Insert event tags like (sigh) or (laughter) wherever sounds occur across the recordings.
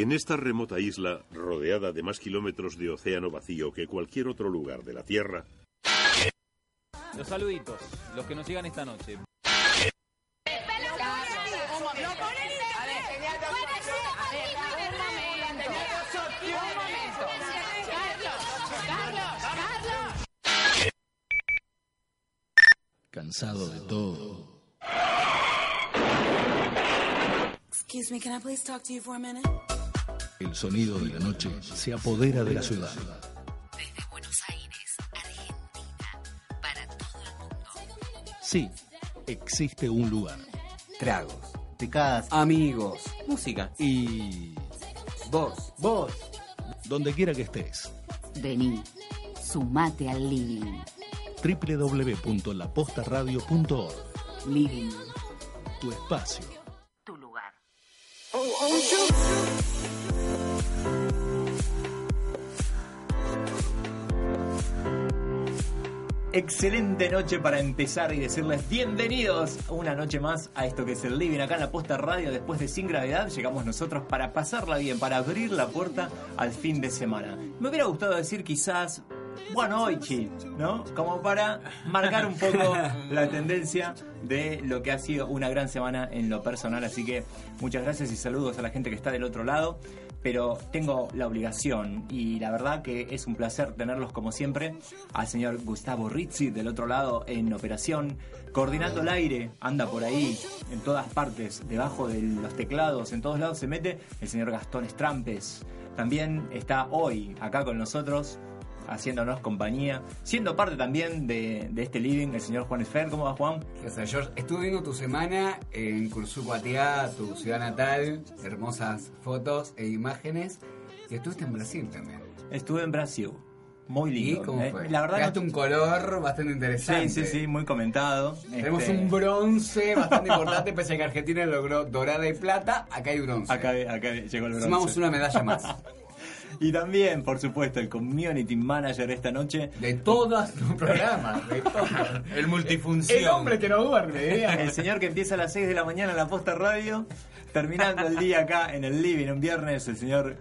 En esta remota isla, rodeada de más kilómetros de océano vacío que cualquier otro lugar de la Tierra, Los saluditos, los que nos llegan esta noche. Cansado de todo. Excuse me, can I please talk to you for a minute? El sonido de la noche se apodera de la ciudad. Desde Buenos Aires, Argentina, para todo el mundo. Sí, existe un lugar. Tragos, picadas, amigos, música Y vos, vos. donde quiera que estés, Vení, sumate al living. www.lapostaradio.org. Living, Tu espacio. Excelente noche para empezar y decirles bienvenidos una noche más a esto que es el Living acá en la Posta Radio. Después de Sin Gravedad llegamos nosotros para pasarla bien, para abrir la puerta al fin de semana. Me hubiera gustado decir quizás, bueno, hoy chi, ¿no? Como para marcar un poco (laughs) la tendencia de lo que ha sido una gran semana en lo personal. Así que muchas gracias y saludos a la gente que está del otro lado pero tengo la obligación y la verdad que es un placer tenerlos como siempre al señor Gustavo Rizzi del otro lado en operación, coordinando el aire, anda por ahí en todas partes, debajo de los teclados, en todos lados se mete el señor Gastón Estrampes. También está hoy acá con nosotros haciéndonos compañía, siendo parte también de, de este living, el señor Juan Esfer. ¿Cómo va Juan? Sea, George, estuve viendo tu semana en Cursucuatiá, tu ciudad natal, hermosas fotos e imágenes, y estuviste en Brasil también. Estuve en Brasil. Muy lindo. ¿Y cómo ¿eh? fue? La verdad Pegaste no- un color bastante interesante. Sí, sí, sí, muy comentado. Tenemos Este, un bronce bastante importante, pese a que Argentina logró dorada y plata, acá hay bronce. Acá, acá llegó el bronce. Sumamos una medalla más. (laughs) Y también, por supuesto, el community manager esta noche. De todos los programas, de todos. El multifunción. El hombre que no duerme, digamos. (laughs) El señor que empieza a las 6 de la mañana en la posta radio, terminando el día acá en el living un viernes, el señor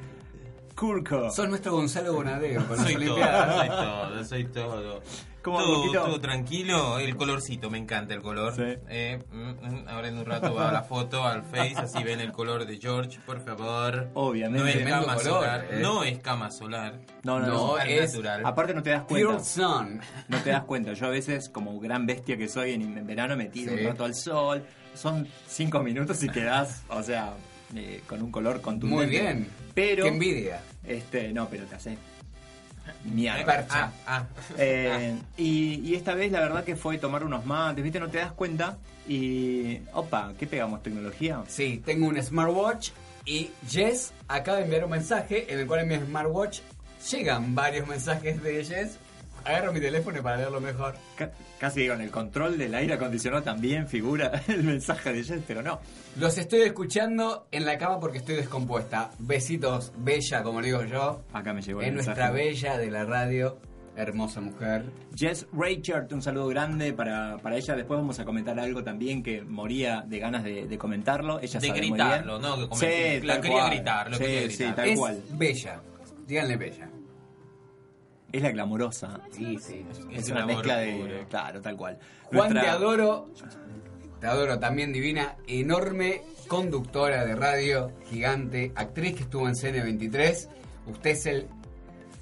Kurko. Sos nuestro Gonzalo Bonadeo Soy todo, soy todo, soy todo. ¿Cómo, todo, todo tranquilo, el colorcito, me encanta el color. Sí. Eh, mm, mm, ahora en un rato va la foto al Face, así ven el color de George, por favor. Obviamente. No es Tremendo cama color, solar, eh. no es cama solar. No, no, no. Es- natural. Aparte no te das cuenta. Pure Sun. No te das cuenta. Yo a veces, como gran bestia que soy, en, en verano me tiro Sí. un rato al sol. Son 5 minutos y quedás, o sea, eh, con un color contundente. Muy bien. Pero. Qué envidia. Este, no, pero te hace (laughs) mierda. Ah, ah. (laughs) Eh, y, y esta vez la verdad que fue tomar unos mates, viste, no te das cuenta. Y. Opa, ¿qué pegamos? ¿Tecnología? Sí, tengo un smartwatch y Jess acaba de enviar un mensaje en el cual en mi smartwatch llegan varios mensajes de Jess. Agarro mi teléfono para leerlo mejor. Ca- casi digo, en el control del aire acondicionado también figura (laughs) el mensaje de Jess, pero no. Los estoy escuchando en la cama porque estoy descompuesta. Besitos, bella, como digo yo. Acá me llegó el Es mensaje. nuestra bella de la radio. Hermosa mujer. Jess Reichert, un saludo grande para, para ella. Después vamos a comentar algo también que moría de ganas de, de comentarlo. Ella De sabe muy gritarlo, bien. ¿no? Que Sí, lo tal quería cual. gritar, lo sí, quería sí, gritar. tal es cual. bella. Díganle bella. Es la glamorosa. Sí, sí. Es, Es una mezcla de. puro. Claro, tal cual. Juan, Nuestra- te adoro. Te adoro, también divina, enorme conductora de radio, gigante, actriz que estuvo en CN23. Usted es el.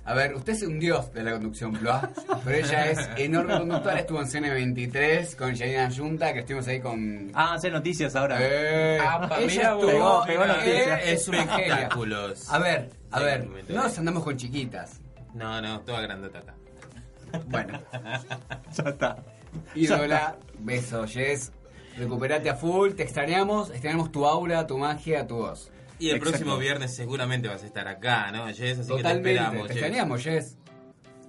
A ver, usted es un dios de la conducción, Blois, (laughs) pero ella es enorme conductora. Estuvo en CN23 con Janina Junta, que estuvimos ahí con. Ah, hace noticias ahora. Eh, Apa, ella mira estuvo- Pegó- pegó eh, noticias. es una genia. A ver, a ver, no nos andamos con chiquitas. No, no, toda grandota acá. Bueno, (laughs) Ya está. ídola, beso, Jess. Recuperate a full, te extrañamos, extrañamos tu aura, tu magia, tu voz. Y el Exacto. próximo viernes seguramente vas a estar acá, ¿no, Jess? Así que te Totalmente, esperamos, te Jess. extrañamos, Jess.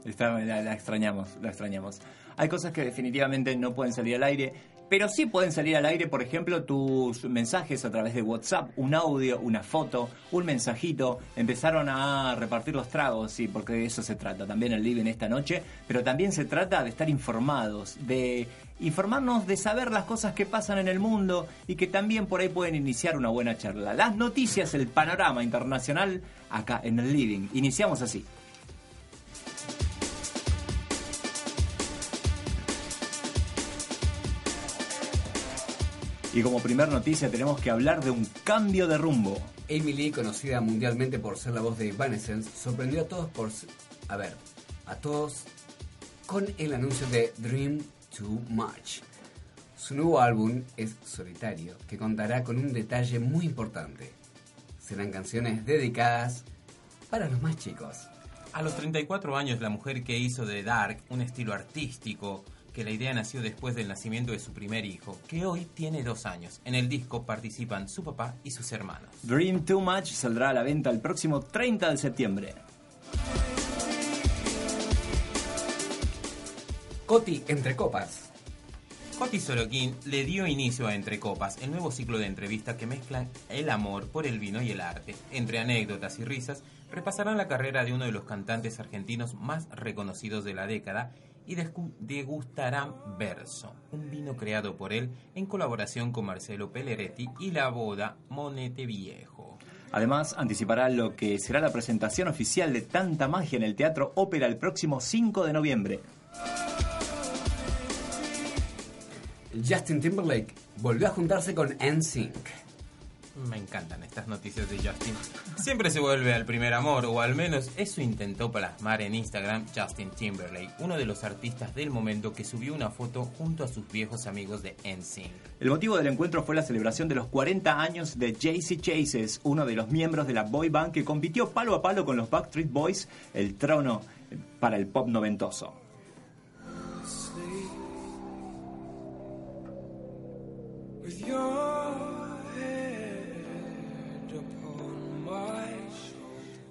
Está- la, la extrañamos, la extrañamos. Hay cosas que definitivamente no pueden salir al aire, pero sí pueden salir al aire, por ejemplo, tus mensajes a través de WhatsApp, un audio, una foto, un mensajito. Empezaron a repartir los tragos, sí, porque de eso se trata también el living esta noche, pero también se trata de estar informados, de informarnos, de saber las cosas que pasan en el mundo y que también por ahí pueden iniciar una buena charla. Las noticias, el panorama internacional acá en el living. Iniciamos así. Y como primer noticia tenemos que hablar de un cambio de rumbo. Emily, conocida mundialmente por ser la voz de Evanescence, sorprendió a todos por... s- A ver, a todos con el anuncio de Dream Too Much. Su nuevo álbum es solitario, que contará con un detalle muy importante. Serán canciones dedicadas para los más chicos. A los 34 años, la mujer que hizo de Dark un estilo artístico, que la idea nació después del nacimiento de su primer hijo, que hoy tiene dos años. En el disco participan su papá y sus hermanos. Dream Too Much saldrá a la venta el próximo 30 de septiembre. Coti entre copas. Coti Sorokin le dio inicio a Entre Copas, el nuevo ciclo de entrevistas que mezclan el amor por el vino y el arte. Entre anécdotas y risas, repasarán la carrera de uno de los cantantes argentinos más reconocidos de la década y degustarán Verso, un vino creado por él en colaboración con Marcelo Pelleretti y la boda Monete Viejo. Además, anticipará lo que será la presentación oficial de Tanta Magia en el Teatro Ópera el próximo 5 de noviembre. Justin Timberlake volvió a juntarse con NSYNC. Me encantan estas noticias de Justin. Siempre se vuelve al primer amor, o al menos eso intentó plasmar en Instagram Justin Timberlake, uno de los artistas del momento que subió una foto junto a sus viejos amigos de NSYNC. El motivo del encuentro fue la celebración de los 40 años de JC Chases, uno de los miembros de la boy band que compitió palo a palo con los Backstreet Boys, el trono para el pop noventoso. with your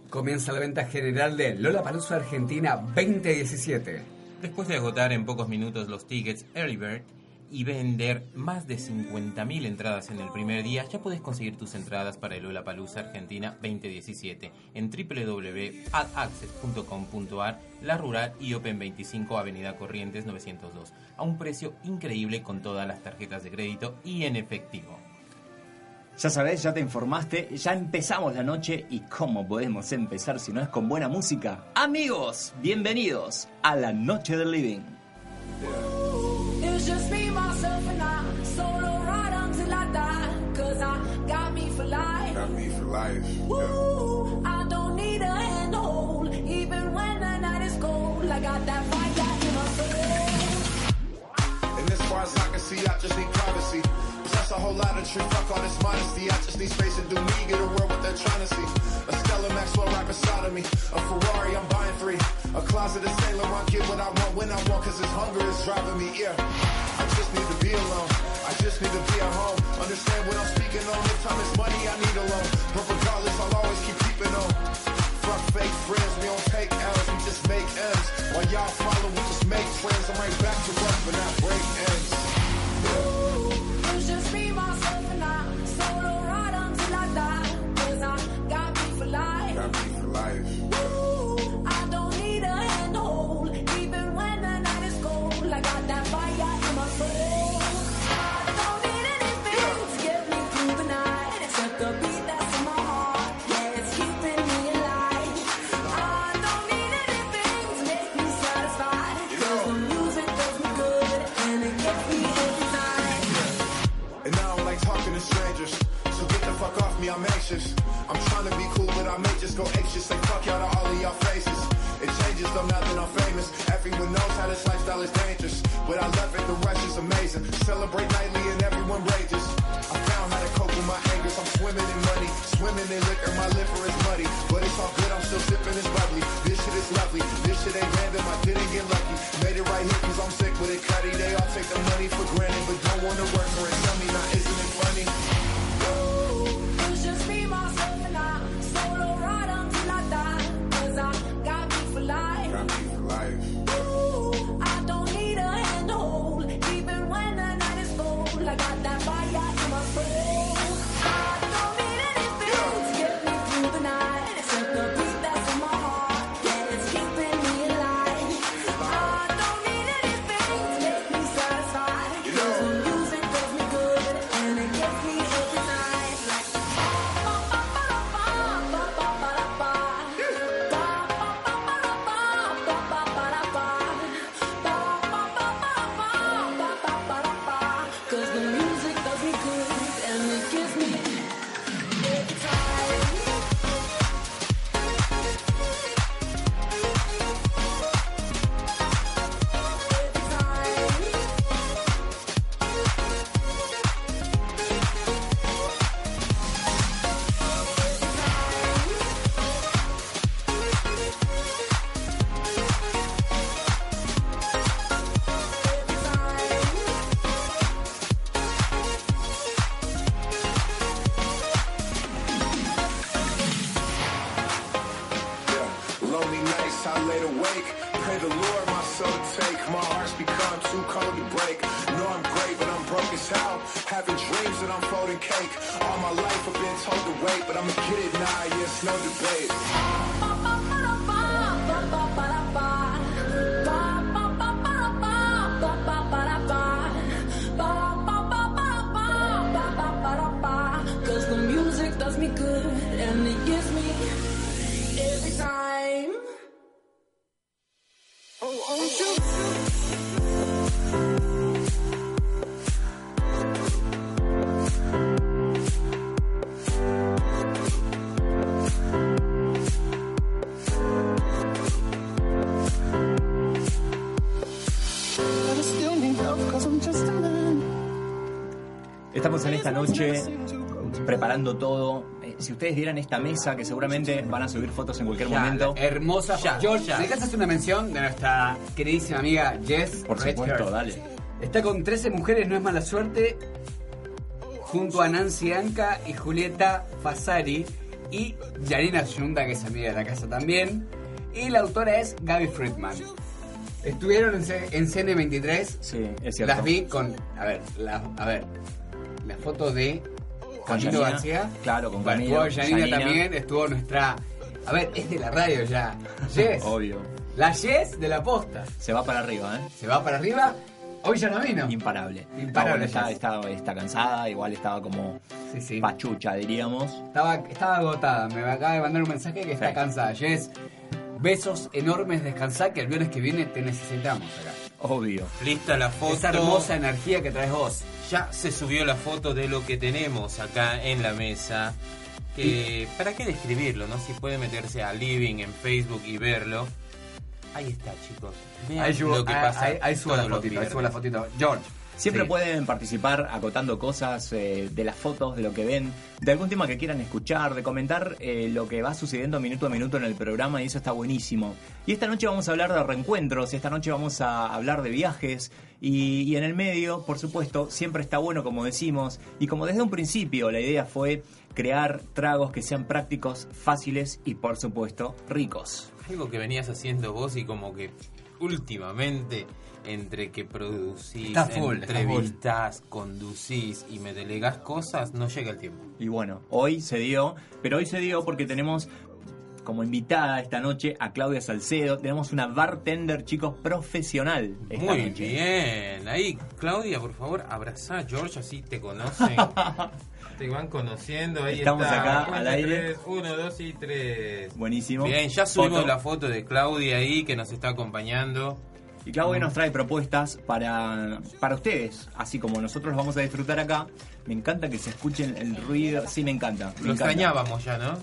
Comienza la venta general de Lola Palusa Argentina 2017. Después de agotar en pocos minutos los tickets Early Bird y vender más de 50.000 entradas en el primer día, ya puedes conseguir tus entradas para el Lollapalooza Argentina 2017 en www.adaccess.com.ar, La Rural y Open 25 Avenida Corrientes 902, a un precio increíble con todas las tarjetas de crédito y en efectivo. Ya sabes, ya te informaste, ya empezamos la noche y cómo podemos empezar si no es con buena música. Amigos, bienvenidos a la noche del living. Need a the whole lot of tree, fuck all this modesty. I just need space to do me, get a world what they're trying to see. A Stella Maxwell right beside of me. A Ferrari, I'm buying three. A closet of Saint Laurent, get what I want when I want, cause this hunger is driving me, yeah. I just need to be alone. I just need to be at home. Understand what I'm speaking on. If time is money, I need a loan. But regardless, I'll always keep keeping on. Fuck fake friends, we don't take L's, we just make M's. While y'all follow, we just make friends. I'm right back to work, but not break ends. I may just go anxious. say fuck y'all to all of y'all faces. It changes now that I'm famous. Everyone knows how this lifestyle is dangerous. But I love it, the rush is amazing. Celebrate nightly and everyone rages. I found how to cope with my angers. I'm swimming in money, swimming in liquor. My liver is muddy, but it's all good. I'm still sipping this bubbly. This shit is lovely. This shit ain't random. I didn't get lucky. Made it right here cause I'm sick with it. Cuddy, they all take the money for granted, but don't wanna work for it. Estamos en esta noche preparando todo. Eh, Si ustedes vieran esta mesa, que seguramente van a subir fotos en cualquier Ya, momento. hermosa. Ya, George, ya. ¿me dejas hacer una mención de nuestra queridísima amiga Jess? Por supuesto, dale. Está con 13 mujeres, no es mala suerte, junto a Nancy Anca y Julieta Fasari y Janina Yunda, que es amiga de la casa también. Y la autora es Gaby Friedman. Estuvieron en, C- en CN23. Sí, es cierto. Las vi con. A ver, la, a ver. Foto de Camilo Janina. García. Claro, con Camilo, Estuvo Janina, también. Estuvo nuestra. A ver, es de la radio ya. Jess. Obvio. La Jess de la posta. Se va para arriba, ¿eh? Se va para arriba. Hoy ya no vino. Imparable. Imparable, No, bueno, está, Jess. está, está cansada, igual estaba como Sí, sí. pachucha, diríamos. Estaba, estaba agotada. Me acaba de mandar un mensaje que está Sí. cansada. Jess, besos enormes, descansar que el viernes que viene te necesitamos acá. Obvio. Lista la foto. Esa hermosa energía que traes vos. Ya se subió la foto de lo que tenemos acá en la mesa. Que, ¿Para qué describirlo? no Si puede meterse a Living en Facebook y verlo. Ahí está, chicos. Vean Ahí, subo- lo que ahí- pasa. ahí- ahí la fotito, ahí la fotito. George. Siempre Sí. pueden participar acotando cosas eh, de las fotos, de lo que ven, de algún tema que quieran escuchar, de comentar eh, lo que va sucediendo minuto a minuto en el programa y eso está buenísimo. Y esta noche vamos a hablar de reencuentros, esta noche vamos a hablar de viajes y, y en el medio, por supuesto, siempre está bueno como decimos y como desde un principio la idea fue crear tragos que sean prácticos, fáciles y por supuesto ricos. Algo que venías haciendo vos y como que últimamente entre que producís, Está full, está full. entrevistás, conducís y me delegás cosas, no llega el tiempo. Y bueno, hoy se dio, pero hoy se dio porque tenemos como invitada esta noche a Claudia Salcedo. Tenemos una bartender, chicos, profesional. esta Muy noche. bien. Ahí, Claudia, por favor, abrazá a George, así te conocen. (laughs) te van conociendo. Ahí Estamos está. acá Cuenta al aire. tres. Uno, dos y tres. Buenísimo. Bien, ya subimos Foto. la foto de Claudia ahí que nos está acompañando. Y Claudia nos trae propuestas para, para ustedes, así como nosotros los vamos a disfrutar acá. Me encanta que se escuchen el ruido. Sí, me encanta. me Lo encanta. extrañábamos ya, ¿no?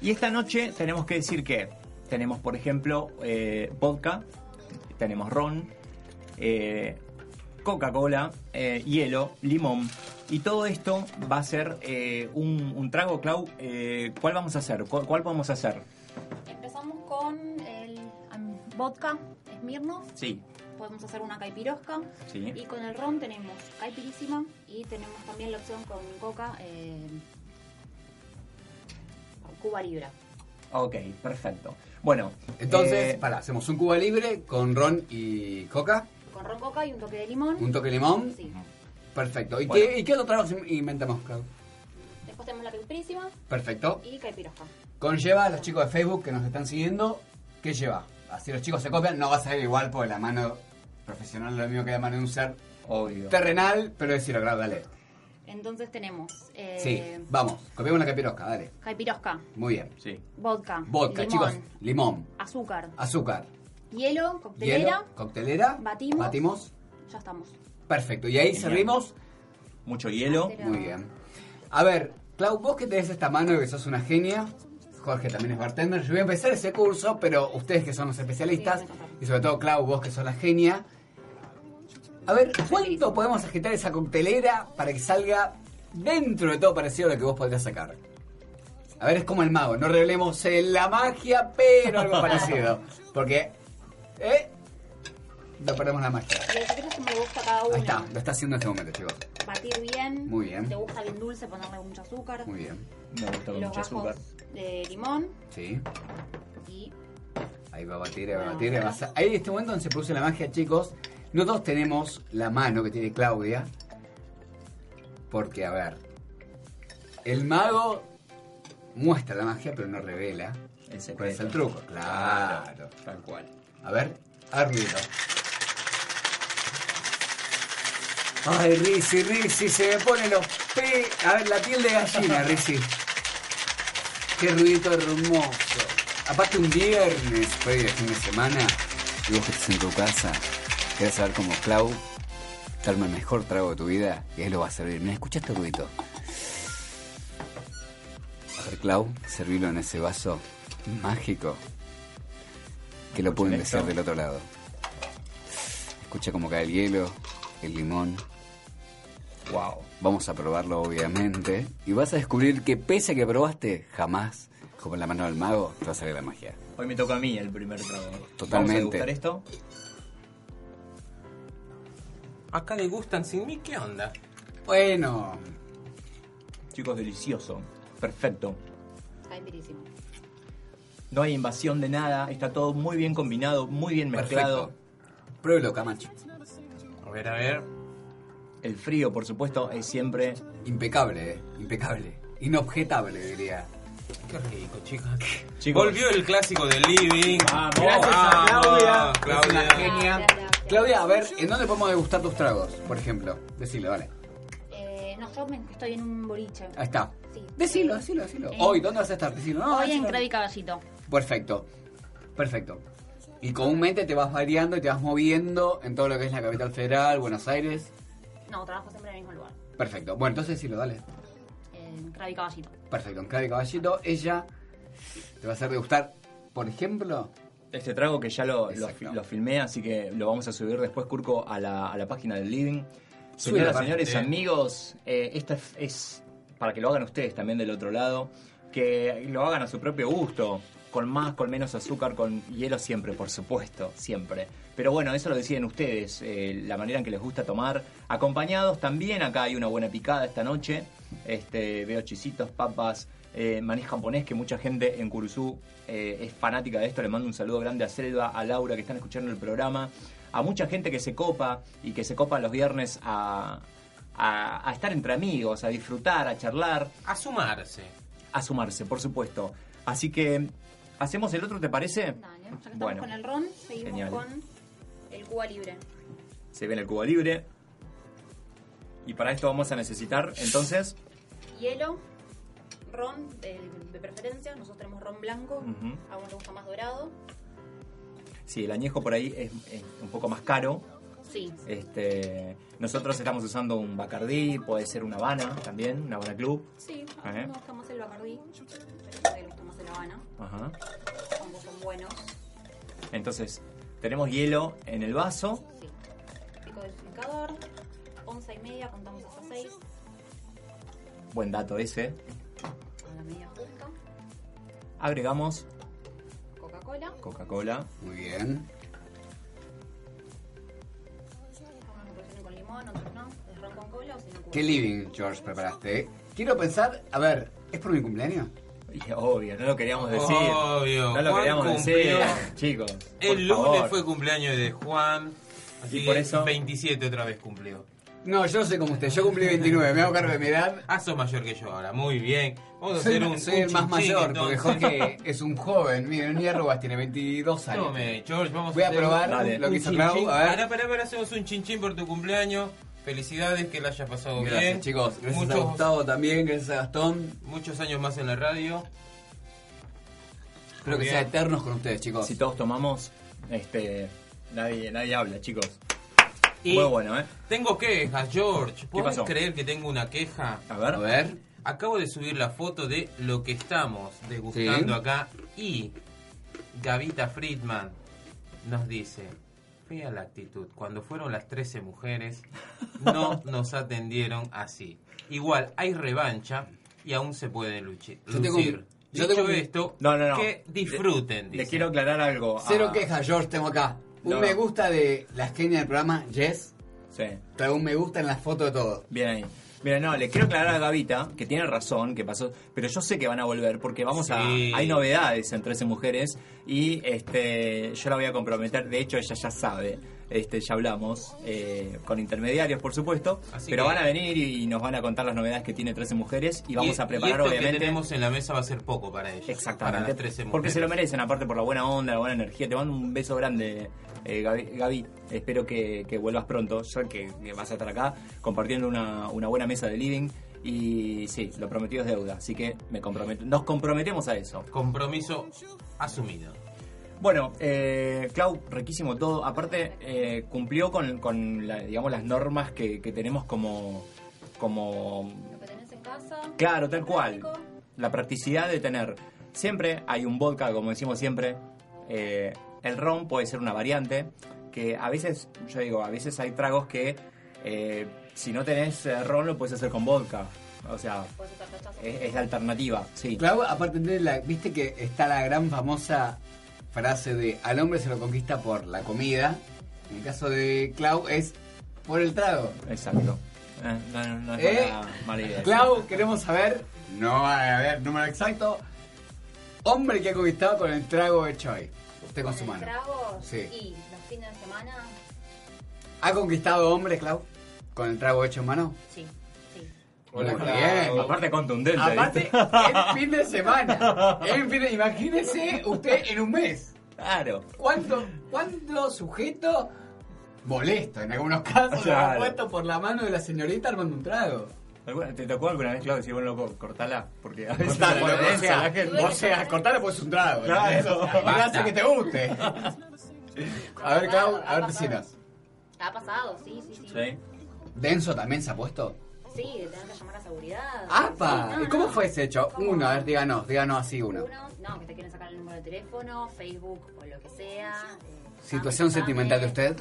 Y esta noche tenemos que decir que tenemos, por ejemplo, eh, vodka, tenemos ron, eh, Coca-Cola, eh, hielo, limón. Y todo esto va a ser eh, un, un trago, Clau. eh, ¿Cuál vamos a hacer? ¿Cuál, cuál podemos hacer? Empezamos con el vodka Smirnoff. Sí, Podemos hacer una caipirosca. sí. Y con el ron tenemos caipirísima. Y tenemos también la opción con coca. Eh, Cuba Libra. Ok, perfecto. Bueno, Entonces, eh, para, hacemos un Cuba libre con ron y coca, Con ron coca y un toque de limón. un toque de limón. Sí. Perfecto. ¿Y, Bueno. qué, ¿Y qué otro trago inventamos, Clau? Después tenemos la caipirísima Perfecto. y caipirosca. Conlleva a los chicos de Facebook que nos están siguiendo. ¿Qué lleva? Así los chicos se copian. No va a salir igual porque la mano profesional lo mismo que la mano de un ser obvio. terrenal, pero decirlo, Clau, dale. Entonces tenemos eh, Sí, vamos, copiamos la capirosca, dale. caipirosca, Muy bien. Sí. vodka, Vodka, limón, chicos, limón, azúcar, azúcar, hielo, coctelera. hielo, coctelera, Batimos. batimos. Ya estamos. Perfecto, y ahí servimos. Mucho hielo. Muy bien. A ver, Clau, vos que tenés esta mano y que sos una genia. Jorge también es bartender. Yo voy a empezar ese curso, pero ustedes que son los especialistas, y sobre todo Clau, vos que sos la genia. A ver, ¿cuánto podemos agitar esa coctelera para que salga dentro de todo parecido a lo que vos podrías sacar? A ver, es como el mago, no revelemos eh, la magia, pero algo (laughs) parecido. Porque, ¿eh? No perdemos la magia. Y el secreto es que me gusta cada uno. Ahí está, lo está haciendo en este momento, chicos. Batir bien. Muy bien. Te gusta bien dulce, ponerle mucho azúcar. Muy bien. Me gusta con Los mucho azúcar. De limón Sí. y Ahí va a batir, ahí va a batir. ahí va a Ahí en este momento donde se produce la magia, chicos. No todos tenemos la mano que tiene Claudia. Porque, a ver, el mago muestra la magia, pero no revela. El ¿Cuál es el truco? Claro. Tal cual. A ver, ruido. Ay, Rizzi, Rizzi, se me ponen los pe... A ver, la piel de gallina, (laughs) Rizzi. Qué ruidito hermoso. Aparte un viernes, fue de fin de semana, y vos que estás en tu casa, querés saber cómo Clau darme el mejor trago de tu vida, y él lo va a servir. Mira, escucha este ruidito. A ver, Clau, servilo en ese vaso mágico que lo pueden decir del otro lado. Escucha cómo cae el hielo, el limón. Wow. Vamos a probarlo, obviamente. Y vas a descubrir que pese a que probaste, jamás, como en la mano del mago, te va a salir la magia. Hoy me toca a mí el primer trago. Totalmente. Vamos a degustar esto. Acá le gustan sin mí, ¿qué onda? Bueno, Chicos, delicioso. Perfecto. caipirísimo. No hay invasión de nada. Está todo muy bien combinado, muy bien mezclado. perfecto. Pruébelo, Camacho. A ver, a ver. El frío, por supuesto, es siempre. Impecable, eh. Impecable. Inobjetable, diría. Qué rico, chicos. Chicos. Volvió el clásico del living. Vamos. Gracias a Claudia. Claudia. Es una genia. Gracias, gracias. Claudia, a ver, ¿en dónde podemos degustar tus tragos? Por ejemplo, decilo, vale. Eh, no, yo me- estoy en un boliche. Ahí está. Sí. Decilo, decilo, decilo. Eh. Hoy, ¿dónde vas a estar? Decilo. No, Hoy en decilo. Credit Caballito. Perfecto. Perfecto. Y comúnmente te vas variando y te vas moviendo en todo lo que es la capital federal, Buenos Aires. No, trabajo siempre en el mismo lugar. Perfecto. Bueno, entonces decilo, dale. En Credit Caballito. Perfecto. En Clave Caballito, ella te va a hacer degustar, por ejemplo, Este trago que ya lo, lo, filmé, así que lo vamos a subir después, Curco, a la, a la página del Living. Señoras, señores, amigos, eh, esta es, es para que lo hagan ustedes también del otro lado, que lo hagan a su propio gusto, con más, con menos azúcar, con hielo siempre, por supuesto, siempre. Pero bueno, eso lo deciden ustedes, eh, la manera en que les gusta tomar. Acompañados también, acá hay una buena picada esta noche. Este, veo chisitos, papas, eh, maní japonés, que mucha gente en Curuzú eh, es fanática de esto. Le mando un saludo grande a Selva, a Laura, que están escuchando el programa. A mucha gente que se copa y que se copa los viernes a, a- a estar entre amigos, a disfrutar, a charlar, A sumarse. a sumarse, por supuesto. Así que, ¿hacemos el otro, te parece? Dale, ya que estamos Bueno. con el ron, seguimos Genial. con el Cuba Libre. Se ve en el cubo libre. Y para esto vamos a necesitar, entonces, Hielo, ron de, de preferencia. Nosotros tenemos ron blanco. Ujú. A uno le gusta más dorado. si el añejo por ahí es, es un poco más caro, Sí. este, nosotros estamos usando un Bacardí, puede ser una Habana también, una Habana Club. Sí, me gusta más el Bacardí. Ajá. Ambos son buenos. Entonces, tenemos hielo en el vaso. Sí. Pico dosificador. Onza y media, contamos hasta 6. Buen dato ese. A la medida justa. Agregamos Coca-Cola. Coca-Cola. Muy bien. Algunos lo prefieren con limón, otros no. Es ron con cola o si no ¿Qué living, George, preparaste? Quiero pensar, a ver, ¿es por mi cumpleaños? (laughs) Y obvio, no lo queríamos decir. Obvio. No lo Juan queríamos cumplió. decir, chicos. El por lunes favor. fue cumpleaños de Juan. Así Y por que eso- 27 otra vez cumplió. No, yo no sé como usted, yo cumplí 29, me hago cargo de mi edad. Ah, sos mayor que yo ahora, muy bien. Vamos a hacer un. soy un el más mayor, porque. Jorge (laughs) es un joven. Miren, ni arrobas, tiene 22 años. Tome, George, vamos Voy a probar un- lo que hizo Clau, a ver. Pará, pará, pará, hacemos un chinchín por tu cumpleaños. Felicidades, que la haya pasado Gracias, bien. chicos. Gracias a muchos, Gustavo también, gracias a Gastón. muchos años más en la radio. Espero que Bien. sea eternos con ustedes, chicos. Si todos tomamos, este, nadie, nadie habla, chicos. Y Muy bueno, ¿eh? Tengo quejas, George. ¿Puedes pasó? creer que tengo una queja? A ver. A ver. Acabo de subir la foto de lo que estamos degustando Sí. acá y Gavita Friedman nos dice, fea la actitud, cuando fueron las 13 mujeres no (laughs) nos atendieron así. Igual hay revancha y aún se puede luchi- Yo tengo un- yo Dicho tengo un- esto, No, no, no. que disfruten, Le dice. quiero aclarar algo. Cero Ah, quejas, George, tengo acá. Un No. me gusta de las genias del programa, Jess. Sí, un me gusta en la foto de todo. bien ahí. Mira, no, le quiero aclarar a Gavita que tiene razón, que pasó, pero yo sé que van a volver porque vamos a. Hay novedades en 13 mujeres y este yo la voy a comprometer. De hecho, ella ya sabe, este ya hablamos eh, con intermediarios, por supuesto, Así pero que- van a venir y nos van a contar las novedades que tiene 13 mujeres y vamos Y- a preparar, y esto obviamente. que tenemos en la mesa va a ser poco para ellos. Exactamente. Para las 13 Porque se lo merecen, aparte por la buena onda, la buena energía. Te mando un beso grande, eh, Gaby. Gaby. Espero que, que vuelvas pronto, ya que, que vas a estar acá compartiendo una, una buena mesa de living. Y sí, lo prometido es deuda, así que me comprometo, nos comprometemos a eso. Compromiso asumido. Bueno, eh, Clau, riquísimo todo. Aparte, eh, cumplió con, con la- digamos, las normas que, que tenemos como, como Lo que tenés en casa. Claro, tal cual. práctico. La practicidad de tener. Siempre hay un vodka, como decimos siempre. eh, el ron puede ser una variante. Que a veces, yo digo, a veces hay tragos que eh, si no tenés eh, ron lo puedes hacer con vodka. O sea, es la alternativa, sí. Clau, aparte de la, viste que está la gran famosa frase de al hombre se lo conquista por la comida. En el caso de Clau es por el trago. Exacto. Eh, no, no- no es ¿Eh? mala, idea. Clau, queremos saber, no a ver, número exacto, hombre que ha conquistado con el trago hecho hoy. Usted con su el mano. trago Sí. y los fines de semana, ¿Ha conquistado hombre, Clau, con el trago hecho en mano? sí, Muy Clau. bien. Aparte contundente. Aparte, en fin de semana. En fin de- imagínese usted en un mes. Claro. ¿Cuánto, cuánto sujeto molesto en algunos casos Claro. ha puesto por la mano de la señorita armando un trago? ¿Alguna- ¿Te tocó alguna vez, Clau, decir, bueno, loco, cortala? Porque a veces loco, o sea, la gente. o sea, cortale pues un trago. Claro. hace que te guste. A ver, Clau, a ver, decinos. Ha pasado, sí, sí, sí. Sí. ¿Denso también se ha puesto? Sí, tener que llamar a seguridad. ¡Apa! Sí, no, ¿Y cómo no. fue ese hecho? ¿Cómo? Uno, a ver, díganos, díganos así uno. Uno, no, que te quieren sacar el número de teléfono, Facebook o lo que sea. eh, ¿Situación llame, sentimental de usted?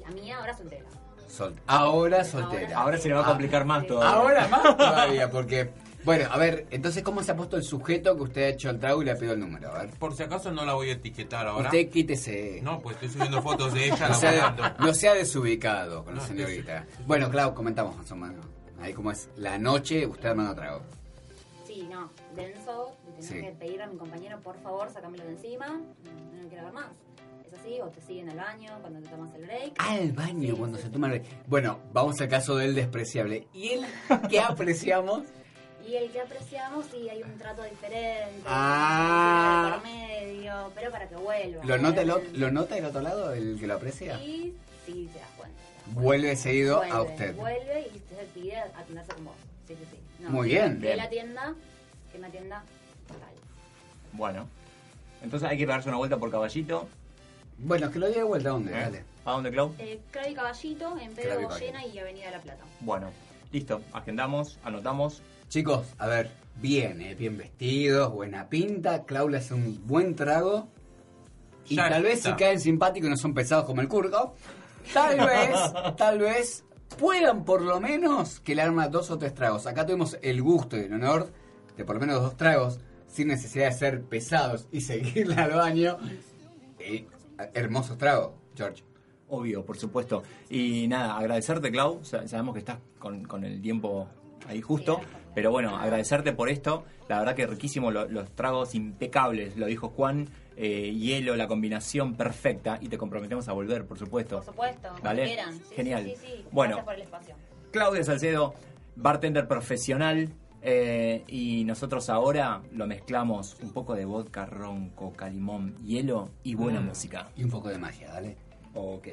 La mía ahora soltera. Sol- Ahora soltera. Ahora se le va a complicar más todavía. Ahora más (laughs) todavía, porque... Bueno, a ver, entonces, ¿cómo se ha puesto el sujeto que usted ha hecho el trago y le ha pedido el número? A ver. Por si acaso no la voy a etiquetar ahora. Usted quítese. No, pues estoy subiendo fotos de ella No sea, no sea desubicado con la No, señorita. Bueno, Clau, comentamos más o menos. Ahí como es la noche, usted armando trago. Sí, no, denso, de tener Sí. que pedirle a mi compañero, por favor, sácamelo de encima, no, no quiero ver más. Es así, o te siguen al baño cuando te tomas el break. Al baño Sí, cuando sí, se toma el... Bueno, vamos al caso del despreciable. ¿Y él (laughs) qué apreciamos? Y el que apreciamos, sí, hay un trato diferente. Ah. Por medio, pero para que vuelva. ¿Lo nota, el. ¿Lo nota del otro lado, el que lo aprecia? Sí, sí, te das cuenta. Vuelve seguido Vuelve, a usted. Vuelve y te pide atenderse con vos. Sí, sí, sí. No, Muy bien. Que Bien. la atienda, que me atienda tal. Bueno. Entonces hay que pegarse una vuelta por caballito. Bueno, que lo diga de vuelta, ¿a dónde? ¿eh? Dale. ¿A dónde, Clau? Eh, Clavi Caballito, en Pedro. Goyena y Avenida La Plata. Bueno. Listo, agendamos, anotamos. Chicos, a ver, bien, eh, bien vestidos, buena pinta. Claudia hace un buen trago. Y Ya tal vez si caen simpáticos y no son pesados como el curco, tal vez, tal vez puedan por lo menos que le arma dos o tres tragos. Acá tuvimos el gusto y el honor de por lo menos dos tragos, sin necesidad de ser pesados y (laughs) seguirle al baño. Eh, hermosos tragos, George. Obvio, por supuesto. Y nada, agradecerte, Clau. Sa- Sabemos que estás con, con el tiempo ahí justo. Pero bueno, agradecerte por esto. La verdad que riquísimo, lo- los tragos impecables, lo dijo Juan. Eh, hielo, la combinación perfecta. Y te comprometemos a volver, por supuesto. Por supuesto, Vale. quieran. Sí, Genial. Sí, sí, sí. Bueno. Gracias por el espacio. Claudia Salcedo, bartender profesional. eh, y nosotros ahora lo mezclamos un poco de vodka, ron, coca, limón, hielo y buena Mm. música. Y un poco de magia, dale. Ok.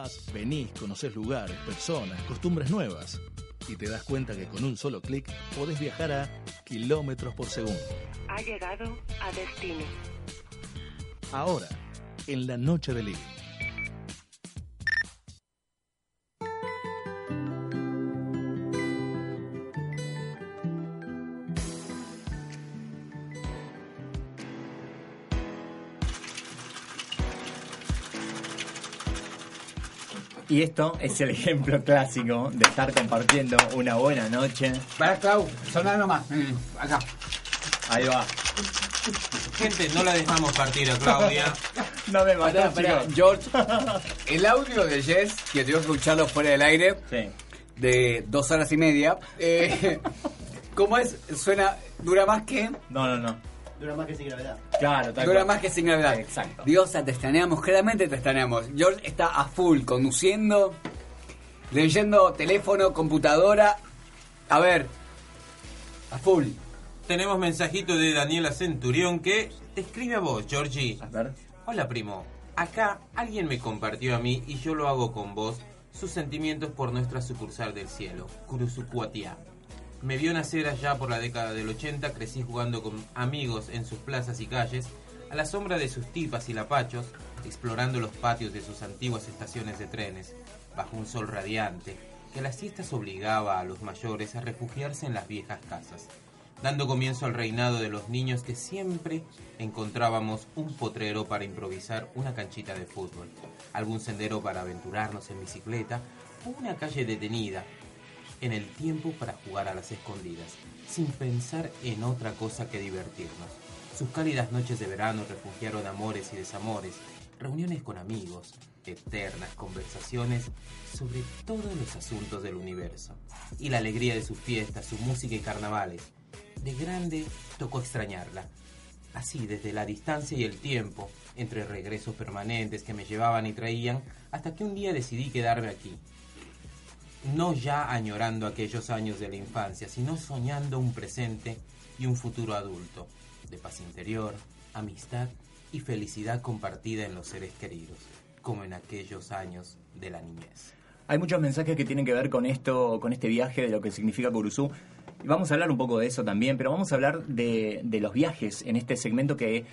Vas, venís, conoces lugares, personas, costumbres nuevas. Y te das cuenta que con un solo clic podés viajar a kilómetros por segundo. Ha llegado a destino. Ahora, en la noche de living. Y esto es el ejemplo clásico de estar compartiendo una buena noche. Para Clau, soná nomás. Acá. Ahí va. Gente, no la dejamos partir a Claudia. (laughs) No me mató, Pará, pará. George, (laughs) el audio de Jess, que tengo que escucharlo fuera del aire, Sí. de dos horas y media, eh, (laughs) ¿cómo es? Suena, dura más que... No, no, no. Dura más que sin gravedad. Claro, tal Dura cual. más que sin gravedad. Exacto. Dios, te extrañamos, claramente te extrañamos. George está a full, conduciendo, leyendo teléfono, computadora. A ver, a full. Tenemos mensajito de Daniela Centurión que te escribe a vos, Georgie. A ver. Hola primo, acá alguien me compartió a mí y yo lo hago con vos sus sentimientos por nuestra sucursal del cielo, Curuzucuatiá. Me vio nacer allá por la década del 80, crecí jugando con amigos en sus plazas y calles, a la sombra de sus tipas y lapachos, explorando los patios de sus antiguas estaciones de trenes, bajo un sol radiante, que las siestas obligaba a los mayores a refugiarse en las viejas casas dando comienzo al reinado de los niños que siempre encontrábamos un potrero para improvisar una canchita de fútbol, algún sendero para aventurarnos en bicicleta o una calle detenida en el tiempo para jugar a las escondidas, sin pensar en otra cosa que divertirnos. Sus cálidas noches de verano refugiaron amores y desamores, reuniones con amigos, eternas conversaciones sobre todos los asuntos del universo, y la alegría de sus fiestas, su música y carnavales. De grande tocó extrañarla. Así, desde la distancia y el tiempo, entre regresos permanentes que me llevaban y traían, hasta que un día decidí quedarme aquí. No ya añorando aquellos años de la infancia, sino soñando un presente y un futuro adulto, de paz interior, amistad y felicidad compartida en los seres queridos, como en aquellos años de la niñez. Hay muchos mensajes que tienen que ver con esto, con este viaje, de lo que significa Curuzú. Vamos a hablar un poco de eso también, pero vamos a hablar de los viajes en este segmento que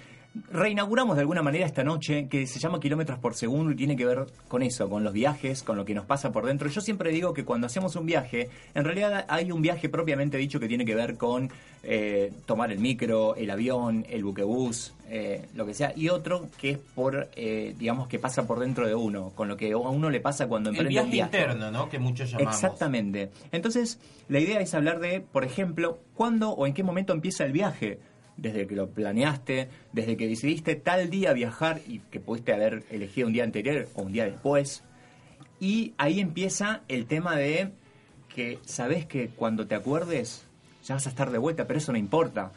reinauguramos de alguna manera esta noche, que se llama Kilómetros por Segundo y tiene que ver con eso, con los viajes, con lo que nos pasa por dentro. Yo siempre digo que cuando hacemos un viaje, en realidad hay un viaje propiamente dicho que tiene que ver con eh, tomar el micro, el avión, el buquebús, eh, lo que sea, y otro que es por, eh, digamos, que pasa por dentro de uno, con lo que a uno le pasa cuando El emprende un viaje viaje. interno, ¿no? Que muchos llamamos. Exactamente. Entonces, la idea es hablar de, por ejemplo, cuándo o en qué momento empieza el viaje. Desde que lo planeaste, desde que decidiste tal día viajar y que pudiste haber elegido un día anterior o un día después. Y ahí empieza el tema de que sabes que cuando te acuerdes ya vas a estar de vuelta, pero eso no importa.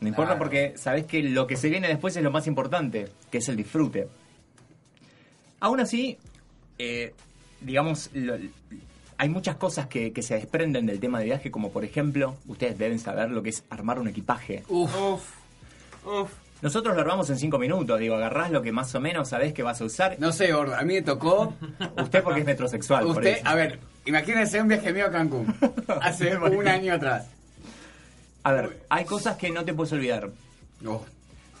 No importa Claro. porque sabes que lo que se viene después es lo más importante, que es el disfrute. Aún así, eh, digamos, lo- hay muchas cosas que, que se desprenden del tema de viaje, como por ejemplo, ustedes deben saber lo que es armar un equipaje. Uf, Uf, Nosotros lo armamos en cinco minutos, digo, agarrás lo que más o menos sabés que vas a usar. no sé, gordo, a mí me tocó... (laughs) Usted porque es metrosexual, por Usted, eso. a ver, imagínense un viaje mío a Cancún, (laughs) hace un año atrás. A ver, hay cosas que no te puedes olvidar. Oh,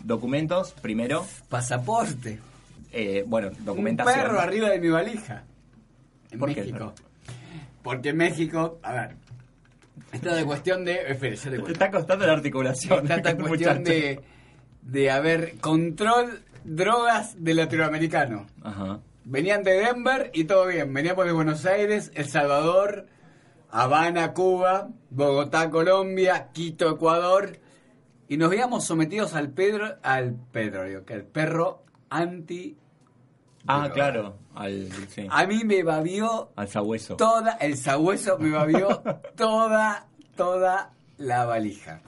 Documentos, primero. pasaporte. eh, bueno, Un documentación. perro arriba de mi valija. En ¿Por qué, México. Porque México, a ver, esto de cuestión de... Espere, yo le Te cuento. está costando la articulación. Esta (laughs) cuestión muchacho. de, de haber control drogas del latinoamericano. Ajá. Venían de Denver y todo bien. Veníamos de Buenos Aires, El Salvador, Habana, Cuba, Bogotá, Colombia, Quito, Ecuador. Y nos veíamos sometidos al Pedro, al Pedro, digo, que el perro anti. Ah, claro. Al, sí. A mí me babió al sabueso. toda, el sabueso me babió (laughs) toda, toda la valija.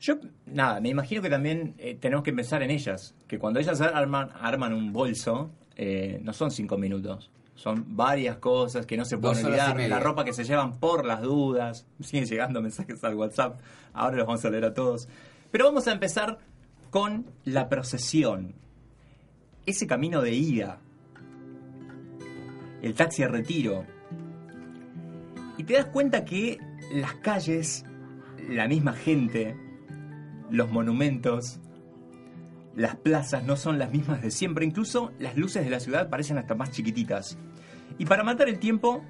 Yo, nada, me imagino que también eh, tenemos que pensar en ellas. Que cuando ellas arman, arman un bolso, eh, no son cinco minutos. Son varias cosas que no se pueden olvidar. La ropa que se llevan por las dudas. (laughs) Siguen llegando mensajes al WhatsApp. Ahora los vamos a leer a todos. Pero vamos a empezar con la procesión. Ese camino de ida. El taxi a retiro. Y te das cuenta que las calles, la misma gente, los monumentos, las plazas no son las mismas de siempre. Incluso las luces de la ciudad parecen hasta más chiquititas. Y para matar el tiempo,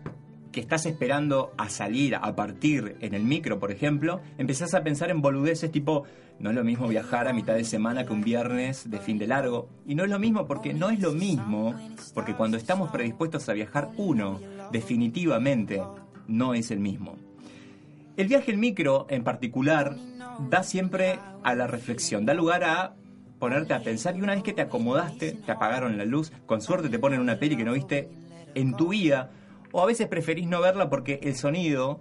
que estás esperando a salir, a partir en el micro, por ejemplo, empezás a pensar en boludeces tipo, no es lo mismo viajar a mitad de semana que un viernes de fin de largo. Y no es lo mismo porque no es lo mismo, porque cuando estamos predispuestos a viajar uno, definitivamente no es el mismo. El viaje en micro, en particular, da siempre a la reflexión, da lugar a ponerte a pensar y una vez que te acomodaste, te apagaron la luz, con suerte te ponen una peli que no viste en tu vida, o a veces preferís no verla porque el sonido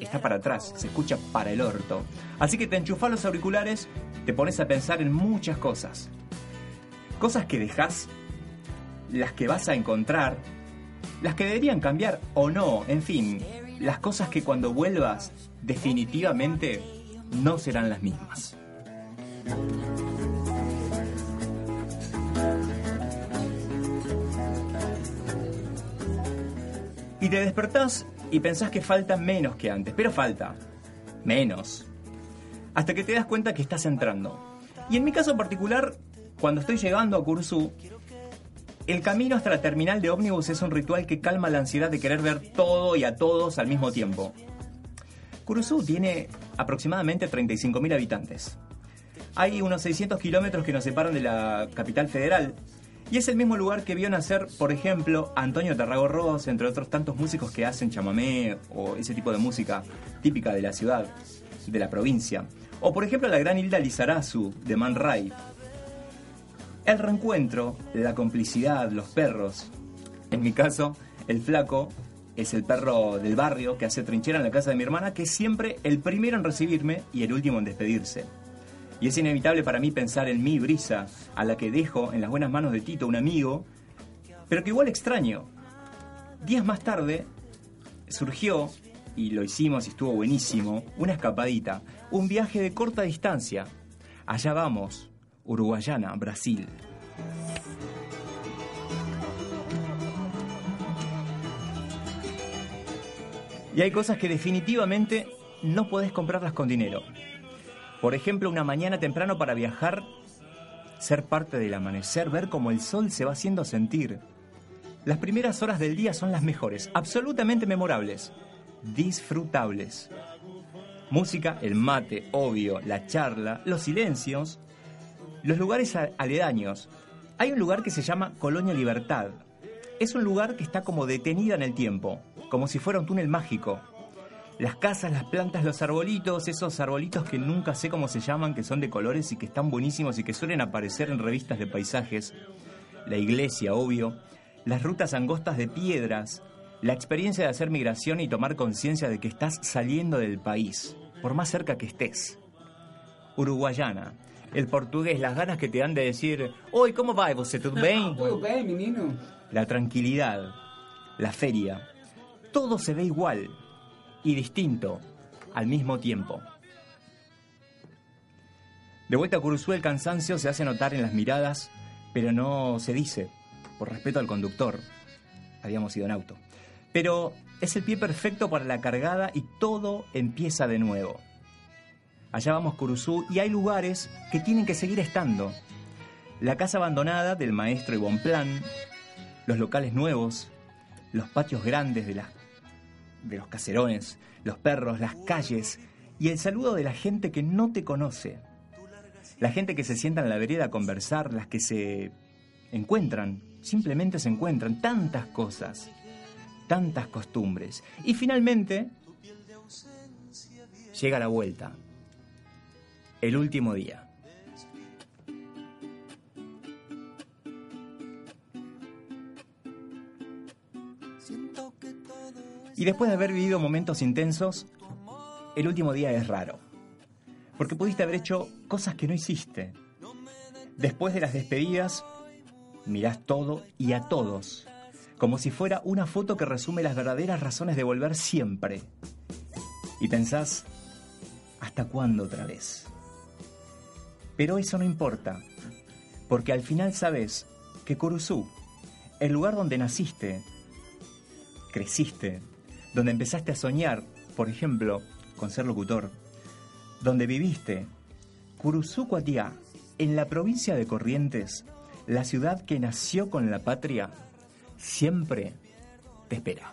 está para atrás, se escucha para el orto. Así que te enchufás los auriculares, te pones a pensar en muchas cosas. Cosas que dejás, las que vas a encontrar, las que deberían cambiar o no, en fin, las cosas que cuando vuelvas definitivamente no serán las mismas. Y te despertás y pensás que falta menos que antes, pero falta menos. Hasta que te das cuenta que estás entrando. Y en mi caso particular, cuando estoy llegando a Cursú, el camino hasta la terminal de ómnibus es un ritual que calma la ansiedad de querer ver todo y a todos al mismo tiempo. Curuzú tiene aproximadamente 35.000 habitantes. Hay unos 600 kilómetros que nos separan de la capital federal y es el mismo lugar que vio nacer, por ejemplo, Antonio Tarragorros, entre otros tantos músicos que hacen chamamé o ese tipo de música típica de la ciudad, de la provincia. O por ejemplo la gran Hilda Lizarazu de Man Ray. El reencuentro, la complicidad, los perros. En mi caso, el flaco es el perro del barrio que hace trinchera en la casa de mi hermana, que es siempre el primero en recibirme y el último en despedirse. Y es inevitable para mí pensar en mi brisa, a la que dejo en las buenas manos de Tito, un amigo, pero que igual extraño. Días más tarde surgió, y lo hicimos y estuvo buenísimo, una escapadita, un viaje de corta distancia. Allá vamos, Uruguayana, Brasil. Y hay cosas que definitivamente no podés comprarlas con dinero. Por ejemplo, una mañana temprano para viajar, ser parte del amanecer, ver cómo el sol se va haciendo sentir. Las primeras horas del día son las mejores, absolutamente memorables, disfrutables. Música, el mate, obvio, la charla, los silencios, los lugares aledaños. Hay un lugar que se llama Colonia Libertad. Es un lugar que está como detenida en el tiempo, como si fuera un túnel mágico. Las casas, las plantas, los arbolitos, esos arbolitos que nunca sé cómo se llaman, que son de colores y que están buenísimos y que suelen aparecer en revistas de paisajes. La iglesia, obvio. Las rutas angostas de piedras. La experiencia de hacer migración y tomar conciencia de que estás saliendo del país, por más cerca que estés. Uruguayana. El portugués, las ganas que te dan de decir, hoy, ¿cómo va? ¿Você tudo (laughs) bem? Tudo bem, menino? la tranquilidad, la feria, todo se ve igual y distinto al mismo tiempo. De vuelta a Curuzú el cansancio se hace notar en las miradas, pero no se dice, por respeto al conductor. Habíamos ido en auto. Pero es el pie perfecto para la cargada y todo empieza de nuevo. Allá vamos Curuzú y hay lugares que tienen que seguir estando. La casa abandonada del maestro Ivonne Plan, los locales nuevos, los patios grandes de, las, de los caserones, los perros, las calles y el saludo de la gente que no te conoce. La gente que se sienta en la vereda a conversar, las que se encuentran, simplemente se encuentran, tantas cosas, tantas costumbres. Y finalmente llega la vuelta, el último día. Y después de haber vivido momentos intensos, el último día es raro. Porque pudiste haber hecho cosas que no hiciste. Después de las despedidas, mirás todo y a todos, como si fuera una foto que resume las verdaderas razones de volver siempre. Y pensás, ¿hasta cuándo otra vez? Pero eso no importa, porque al final sabes que Curuzú, el lugar donde naciste, creciste, donde empezaste a soñar, por ejemplo, con ser locutor, donde viviste, Curuzucuatía, en la provincia de Corrientes, la ciudad que nació con la patria, siempre te espera.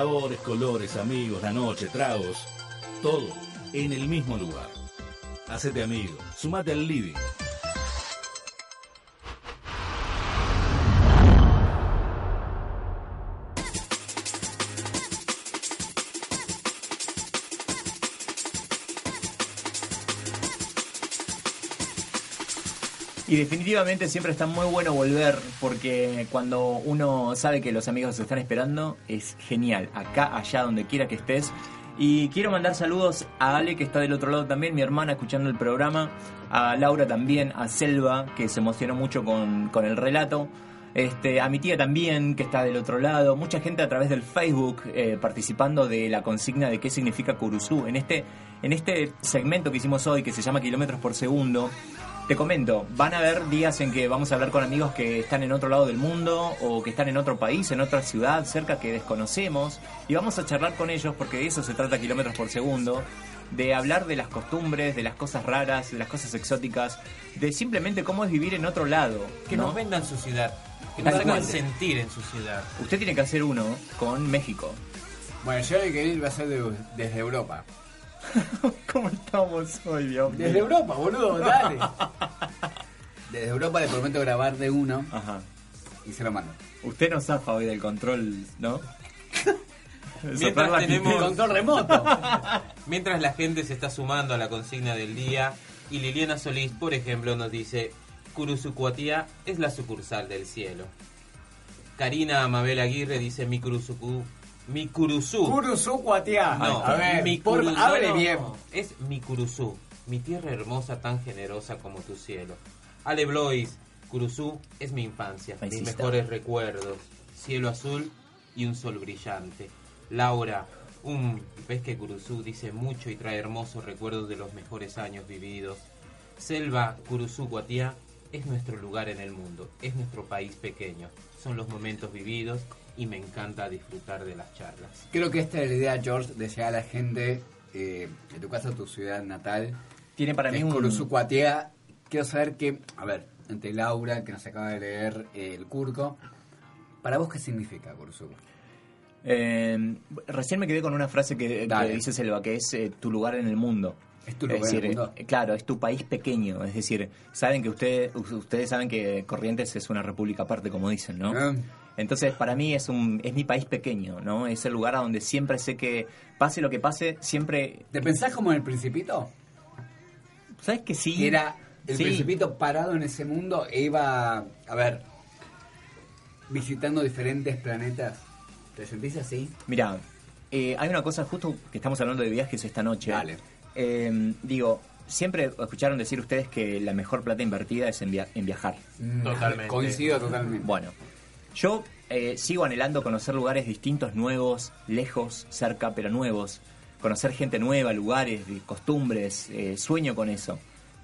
Sabores, colores, amigos, la noche, tragos, todo en el mismo lugar. Hacete amigo, sumate al living. Y definitivamente siempre está muy bueno volver porque cuando uno sabe que los amigos se están esperando es genial, acá, allá, donde quiera que estés. Y quiero mandar saludos a Ale que está del otro lado también, mi hermana escuchando el programa, a Laura también, a Selva que se emocionó mucho con, con el relato. Este, a mi tía también, que está del otro lado, mucha gente a través del Facebook eh, participando de la consigna de qué significa Curuzú. En este, en este segmento que hicimos hoy, que se llama Kilómetros por Segundo, te comento, van a haber días en que vamos a hablar con amigos que están en otro lado del mundo o que están en otro país, en otra ciudad cerca que desconocemos y vamos a charlar con ellos porque de eso se trata kilómetros por segundo, de hablar de las costumbres, de las cosas raras, de las cosas exóticas, de simplemente cómo es vivir en otro lado. Que ¿no? nos vendan su ciudad. Que nos hagan sentir en su ciudad. Usted tiene que hacer uno con México. Bueno, yo el que ir va a ser de- desde Europa. (laughs) ¿Cómo estamos hoy, Dios mío? Desde Europa, boludo, dale. (laughs) Desde Europa le prometo grabar de uno Ajá. y se lo mando. Usted no zafa hoy del control, ¿no? (laughs) Mientras tenemos. Control remoto. Mientras la gente se está sumando a la consigna del día y Liliana Solís, por ejemplo, nos dice Curuzucuatía es la sucursal del cielo. Karina Amabel Aguirre dice mi Curuzucu mi Curuzú. Curuzú Cuatiá. No, a ver, mi por- Curu- hable no, no, bien. Es mi Curuzú, mi tierra hermosa tan generosa como tu cielo. Ale Blois, Curuzú es mi infancia, mis mejores recuerdos, cielo azul y un sol brillante. Laura, un ves que Curuzú dice mucho y trae hermosos recuerdos de los mejores años vividos. Selva Curuzú Guatía es nuestro lugar en el mundo, es nuestro país pequeño, son los momentos vividos y me encanta disfrutar de las charlas. Creo que esta es la idea, George, de llegar a la gente eh, de tu casa, tu ciudad natal. Tiene para mí un... Curuzú Cuatiá. Quiero saber que, a ver, entre Laura, que nos acaba de leer eh, el Curco, ¿para vos qué significa Curuzú? Eh, recién me quedé con una frase que, dice Selva, que es eh, tu lugar en el mundo. Es tu lugar en decir, el mundo. eh, claro, es tu país pequeño. Es decir, saben que usted, u- ustedes saben que Corrientes es una república aparte, como dicen, ¿no? Entonces, para mí es un es mi país pequeño, ¿no? Es el lugar a donde siempre sé que pase lo que pase, siempre. ¿Te pensás como en el Principito? ¿Sabes que sí? Era el Sí. Principito parado en ese mundo e iba, a ver, visitando diferentes planetas. ¿Te sentís así? Mira, eh, hay una cosa, justo que estamos hablando de viajes esta noche. Dale. Eh, digo, siempre escucharon decir ustedes que la mejor plata invertida es en, via- en viajar. Totalmente. Mm, Coincido totalmente. Bueno, yo eh, sigo anhelando conocer lugares distintos, nuevos, lejos, cerca, pero nuevos. Conocer gente nueva, lugares, costumbres, eh, sueño con eso.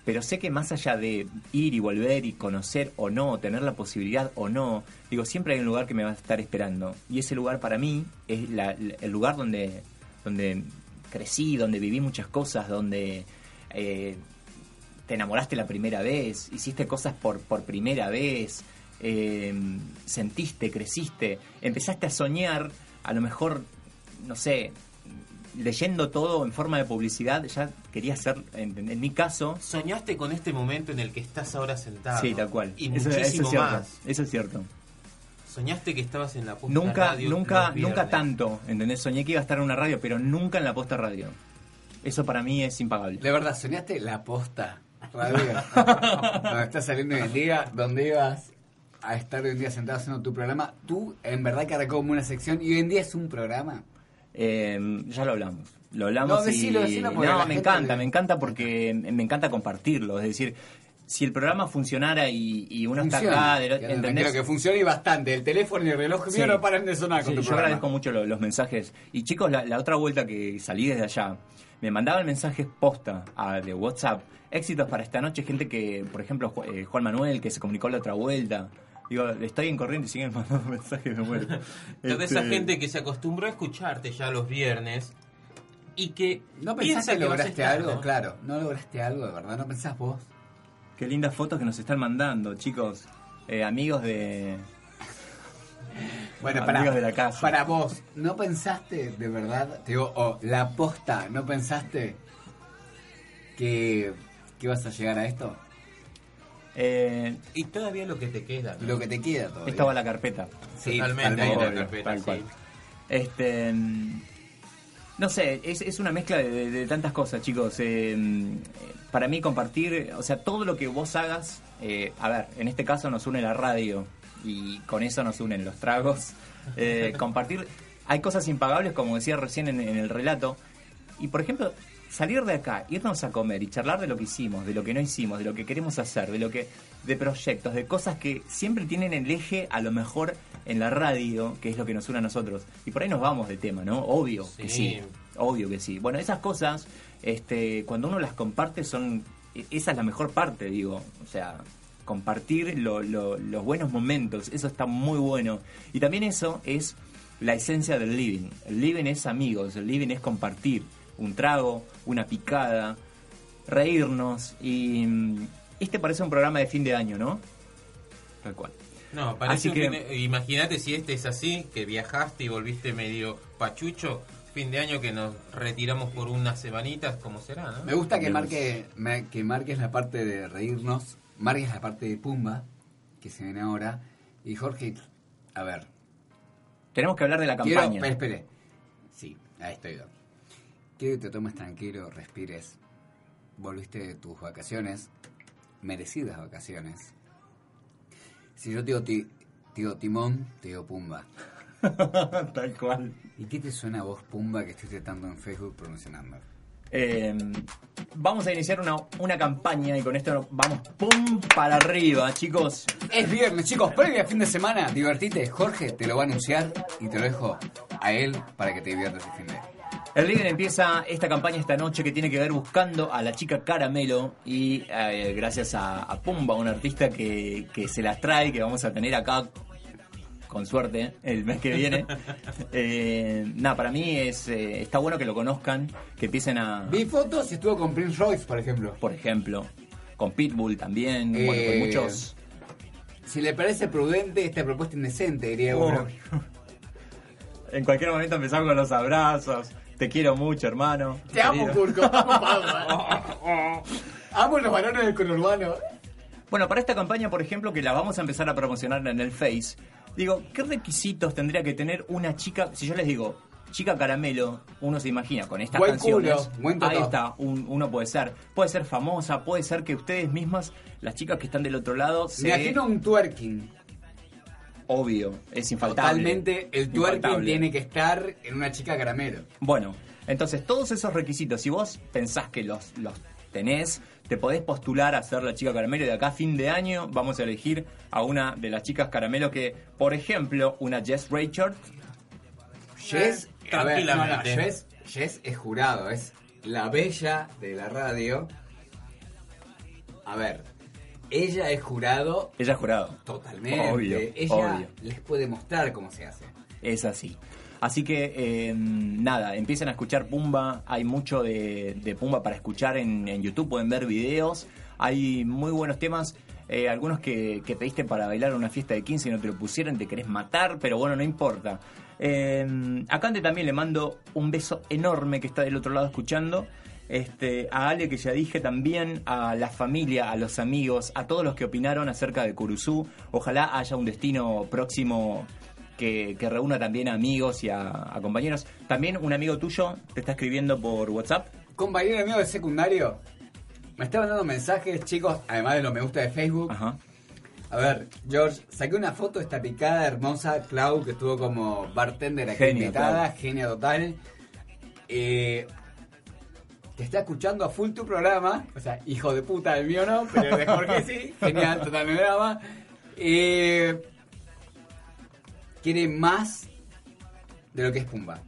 Pero sé que más allá de ir y volver y conocer o no, tener la posibilidad o no, digo, siempre hay un lugar que me va a estar esperando. Y ese lugar para mí es la- el lugar donde, donde crecí, donde viví muchas cosas, donde eh, te enamoraste la primera vez, hiciste cosas por, por primera vez, eh, sentiste, creciste, empezaste a soñar, a lo mejor, no sé, leyendo todo en forma de publicidad, ya quería ser, en, en mi caso, Soñaste con este momento en el que estás ahora sentado. sí, tal cual. Y eso, eso muchísimo es cierto. más. Eso es cierto. Soñaste que estabas en la posta Nunca, radio nunca, nunca tanto, ¿entendés? Soñé que iba a estar en una radio, pero nunca en la posta radio. Eso para mí es impagable. De verdad, ¿soñaste la posta radio? (laughs) donde estás saliendo en día, donde ibas a estar hoy en día sentado haciendo tu programa. Tú, en verdad, que arrancó como una sección y hoy en día es un programa. Eh, ya lo hablamos. Lo hablamos No, decilo, decilo no, me encanta, me encanta porque me encanta compartirlo. Es decir, si el programa funcionara y, y uno está acá, de- Que- ¿entendés? Creo que funciona y bastante. El teléfono y el reloj Sí. mío no paran de sonar con Sí, tu yo programa. agradezco mucho lo- los mensajes. Y chicos, la, la otra vuelta que salí desde allá, me mandaban mensajes posta a- de WhatsApp. Éxitos para esta noche, gente que, por ejemplo, eh, Juan Manuel, que se comunicó la otra vuelta. Digo, estoy en corriente y siguen (laughs) mandando mensajes, me muero. Toda esa Este, gente que se acostumbró a escucharte ya los viernes y que ¿No pensás que vas lograste estar, algo? ¿no? Claro, no lograste algo, de verdad. ¿No pensás vos? Qué lindas fotos que nos están mandando, chicos. Eh, amigos de... Bueno, Amigos para, de la casa. para vos, ¿no pensaste de verdad? Te digo, oh, la posta, ¿no pensaste que, que ibas a llegar a esto? Eh, Y todavía lo que te queda. ¿no? Lo que te queda todavía. Estaba la carpeta. Sí, Totalmente ahí en la Obvio, carpeta, tal sí. cual. Este, mm, no sé, es, es una mezcla de, de- de tantas cosas, chicos. Eh, mm, para mí compartir, o sea, todo lo que vos hagas, eh, a ver, en este caso nos une la radio y con eso nos unen los tragos. (laughs) Eh, compartir, hay cosas impagables, como decía recién en, en el relato. Y por ejemplo, salir de acá, irnos a comer y charlar de lo que hicimos, de lo que no hicimos, de lo que queremos hacer, de lo que, de proyectos, de cosas que siempre tienen el eje a lo mejor en la radio, que es lo que nos une a nosotros. Y por ahí nos vamos de tema, ¿no? Obvio que Sí. Obvio que sí. Bueno, esas cosas, este, cuando uno las comparte, son. e- Esa es la mejor parte, digo. O sea, compartir lo- lo- los buenos momentos, eso está muy bueno. Y también eso es la esencia del living. El living es amigos, el living es compartir un trago, una picada, reírnos. Y mm, este parece un programa de fin de año, ¿no? Tal cual. No, parece Así que- fin de- Imagínate si este es así, que viajaste y volviste medio pachucho, fin de año que nos retiramos por unas semanitas, como será, ¿no? Me gusta que, marque, me- que marques la parte de reírnos, marques la parte de Pumba, que se viene ahora. Y Jorge, a ver. Tenemos que hablar de la Quiero, campaña. espere, espere. Sí, ahí estoy. Quiero que te tomes tranquilo, respires. Volviste de tus vacaciones, merecidas vacaciones. Si yo te digo, ti- te digo Timón, te digo Pumba. (laughs) Tal cual. ¿Y qué te suena a vos, Pumba, que estuviste tanto en Facebook promocionando? Eh, vamos a iniciar una, una campaña y con esto vamos pum para arriba, chicos. Es viernes, chicos, previa fin de semana. Divertite. Jorge te lo va a anunciar y te lo dejo a él para que te diviertas el fin de. El Living empieza esta campaña esta noche que tiene que ver buscando a la chica Caramelo y eh, gracias a, a Pumba, un artista que, que se las trae, que vamos a tener acá con suerte el mes que viene. (laughs) Eh, nada, para mí es eh, está bueno que lo conozcan, que empiecen a... Vi fotos y estuvo con Prince Royce, por ejemplo. Por ejemplo, con Pitbull también, bueno, con muchos... Si le parece prudente esta propuesta indecente, diría uno. (laughs) En cualquier momento empezamos con los abrazos. Te quiero mucho, hermano. Te amo. Curco. Amo, Pablo. (laughs) Amo los varones del conurbano. Bueno, para esta campaña, por ejemplo, que la vamos a empezar a promocionar en el Face, digo, ¿qué requisitos tendría que tener una chica? Si yo les digo, chica caramelo, uno se imagina con estas Buen canciones. culo, ahí está, un- uno puede ser. Puede ser famosa, puede ser que ustedes mismas, las chicas que están del otro lado, se. Me imagino un twerking. Obvio, es infaltable. Totalmente, el twerking Infaltable. tiene que estar en una chica caramelo. Bueno, entonces todos esos requisitos, si vos pensás que los, los tenés, te podés postular a ser la chica caramelo y de acá a fin de año vamos a elegir a una de las chicas caramelo que, por ejemplo, una Jess Richard. Jess, a ver, no, no, tranquilamente. Jess, Jess es jurado, es la bella de la radio. A ver, ella es jurado Ella es jurado. totalmente. Obvio, ella obvio. les puede mostrar cómo se hace. Es así. Así que eh, nada, empiecen a escuchar Pumba. Hay mucho de, de Pumba para escuchar en, en YouTube. Pueden ver videos. Hay muy buenos temas. eh, algunos que, que pediste para bailar una fiesta de 15 y no te lo pusieron, te querés matar, pero bueno, no importa. Eh, a Cante también le mando un beso enorme que está del otro lado escuchando. Este, a Ale que ya dije también, a la familia, a los amigos, a todos los que opinaron acerca de Curuzú. Ojalá haya un destino próximo que, que reúna también a amigos y a, a compañeros. También un amigo tuyo te está escribiendo por WhatsApp. Compañero mío de secundario, me está mandando mensajes, chicos, además de los me gusta de Facebook. A ver, George, saqué una foto de esta picada hermosa, Clau, que estuvo como bartender aquí Genia, invitada, Clau. genia total. Eh, te está escuchando a full tu programa, o sea, hijo de puta, el mío no, pero el de Jorge sí, (laughs) genial, total me programa. Eh, quiere más de lo que es Pumba.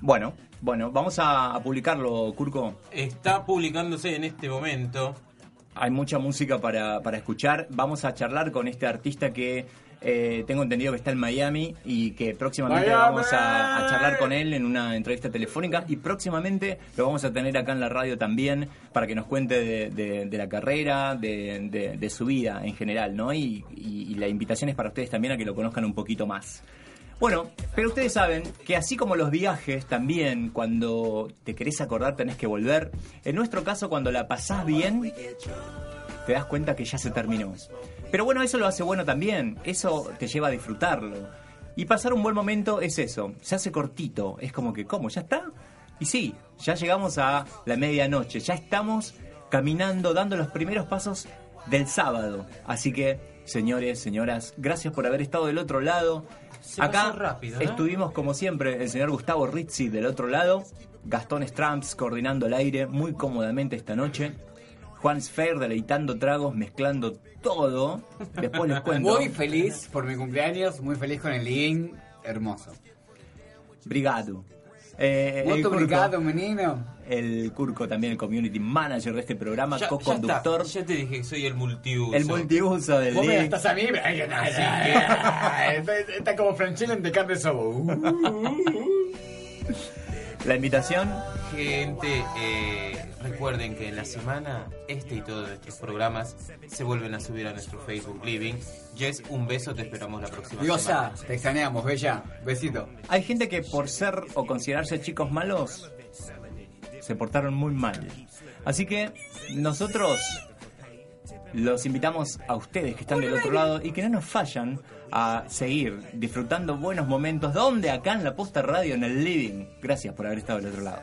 Bueno, bueno, vamos a, a publicarlo, Curco. Está publicándose en este momento. Hay mucha música para, para escuchar. Vamos a charlar con este artista que eh, tengo entendido que está en Miami y que próximamente ¡Miami! vamos a, a charlar con él en una entrevista telefónica y próximamente lo vamos a tener acá en la radio también para que nos cuente de, de- de la carrera, de, de- de su vida en general, ¿no? Y, y- y la invitación es para ustedes también a que lo conozcan un poquito más. Bueno, pero ustedes saben que así como los viajes también, cuando te querés acordar tenés que volver. En nuestro caso, cuando la pasás bien, te das cuenta que ya se terminó. Pero bueno, eso lo hace bueno también. Eso te lleva a disfrutarlo. Y pasar un buen momento es eso. Se hace cortito. Es como que, ¿cómo? ¿Ya está? Y sí, ya llegamos a la medianoche. Ya estamos caminando, dando los primeros pasos del sábado. Así que, señores, señoras, gracias por haber estado del otro lado. Se Acá rápido, estuvimos como siempre el señor Gustavo Rizzi del otro lado, Gastón Stramps coordinando el aire muy cómodamente esta noche, Juan Sfer deleitando tragos, mezclando todo. Después les cuento. Muy feliz por mi cumpleaños, muy feliz con el living, hermoso. Brigado. Eh, Curco, obrigado, menino. El Curco también, el community manager de este programa, co-conductor. ya te dije que soy el multiuso. El multiuso del living. gastás a mí, Ay, no, Así ya, está, está como Franchella en The Carne Sobo. La invitación Gente, eh, Recuerden que en la semana este y todos nuestros programas se vuelven a subir a nuestro Facebook Living. Jess, un beso, te esperamos la próxima Diosa, semana. te extrañamos, bella. Besito. Hay gente que por ser o considerarse chicos malos se portaron muy mal. Así que nosotros los invitamos a ustedes que están del otro lado y que no nos fallan a seguir disfrutando buenos momentos. ¿Dónde? Acá en la Posta Radio, en el Living. Gracias por haber estado del otro lado.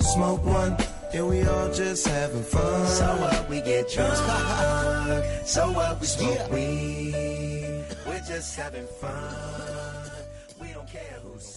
smoke one, and we all just having fun. So what we get drunk, so what we smoke weed. We're just having fun. We don't care who sees.